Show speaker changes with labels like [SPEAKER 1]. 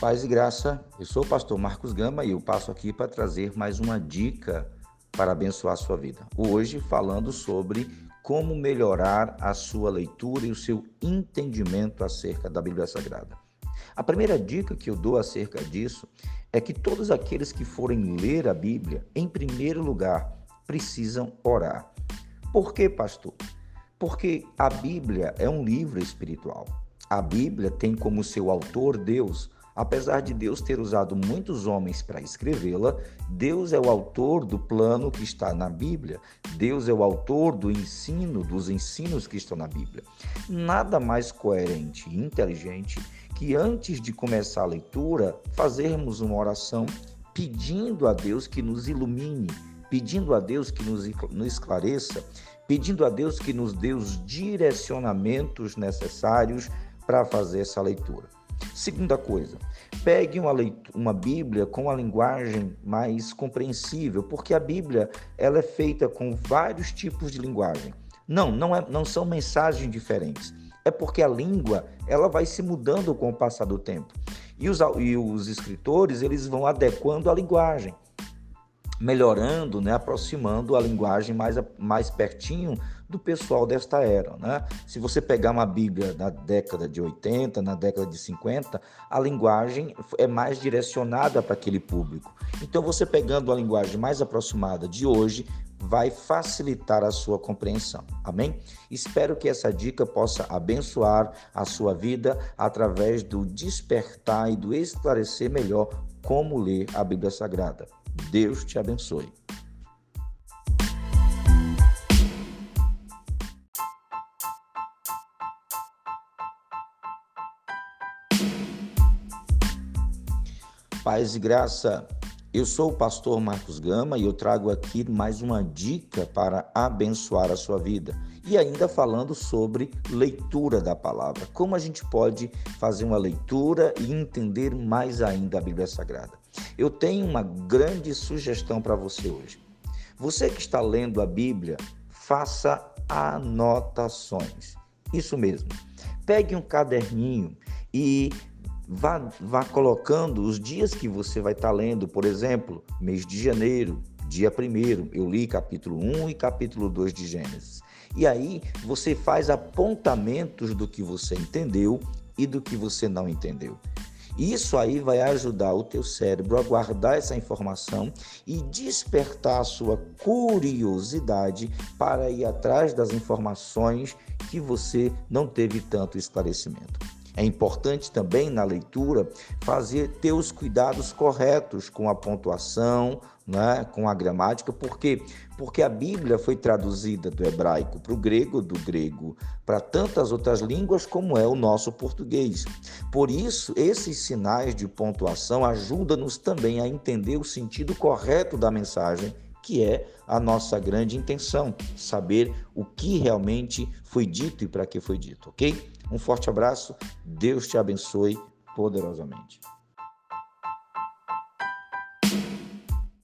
[SPEAKER 1] Paz e graça, eu sou o pastor Marcos Gama e eu passo aqui para trazer mais uma dica para abençoar a sua vida. Hoje falando sobre como melhorar a sua leitura e o seu entendimento acerca da Bíblia Sagrada. A primeira dica que eu dou acerca disso é que todos aqueles que forem ler a Bíblia, em primeiro lugar, precisam orar. Por quê, pastor? Porque a Bíblia é um livro espiritual. A Bíblia tem como seu autor Deus. Apesar de Deus ter usado muitos homens para escrevê-la, Deus é o autor do plano que está na Bíblia. Deus é o autor do ensino, dos ensinos que estão na Bíblia. Nada mais coerente e inteligente que antes de começar a leitura, fazermos uma oração pedindo a Deus que nos ilumine, pedindo a Deus que nos, nos esclareça, pedindo a Deus que nos dê os direcionamentos necessários para fazer essa leitura. Segunda coisa, pegue uma, leitura, uma Bíblia com a linguagem mais compreensível, porque a Bíblia ela é feita com vários tipos de linguagem. Não, não, é, não são mensagens diferentes. É porque a língua ela vai se mudando com o passar do tempo. E os, e os escritores eles vão adequando a linguagem melhorando, né, aproximando a linguagem mais, mais pertinho do pessoal desta era. Né? Se você pegar uma Bíblia na década de 80, na década de 50, a linguagem é mais direcionada para aquele público. Então, você pegando a linguagem mais aproximada de hoje, vai facilitar a sua compreensão. Amém? Espero que essa dica possa abençoar a sua vida através do despertar e do esclarecer melhor como ler a Bíblia Sagrada. Deus te abençoe. Paz e graça. Eu sou o pastor Marcos Gama e eu trago aqui mais uma dica para abençoar a sua vida. E ainda falando sobre leitura da palavra. Como a gente pode fazer uma leitura e entender mais ainda a Bíblia Sagrada. Eu tenho uma grande sugestão para você hoje. Você que está lendo a Bíblia, faça anotações. Isso mesmo. Pegue um caderninho e vá, vá colocando os dias que você vai estar lendo. Por exemplo, mês de janeiro, dia 1 eu li capítulo 1 e capítulo 2 de Gênesis. E aí você faz apontamentos do que você entendeu e do que você não entendeu. Isso aí vai ajudar o teu cérebro a guardar essa informação e despertar a sua curiosidade para ir atrás das informações que você não teve tanto esclarecimento. É importante também na leitura fazer ter os cuidados corretos com a pontuação, né, com a gramática, por quê? Porque a Bíblia foi traduzida do hebraico para o grego, do grego para tantas outras línguas como é o nosso português. Por isso, esses sinais de pontuação ajudam-nos também a entender o sentido correto da mensagem que é a nossa grande intenção, saber o que realmente foi dito e para que foi dito, ok? Um forte abraço, Deus te abençoe poderosamente.